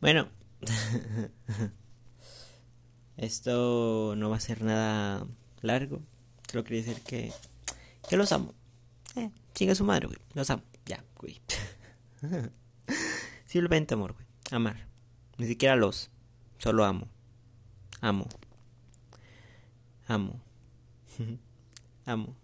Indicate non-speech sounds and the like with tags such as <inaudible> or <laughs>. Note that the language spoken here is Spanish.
Bueno. <laughs> Esto no va a ser nada largo. Solo quería decir que, que los amo. Eh, sigue su madre, güey. Los amo. Ya, güey. <laughs> Simplemente amor, güey. Amar. Ni siquiera los. Solo amo. Amo. Amo. <laughs> amo.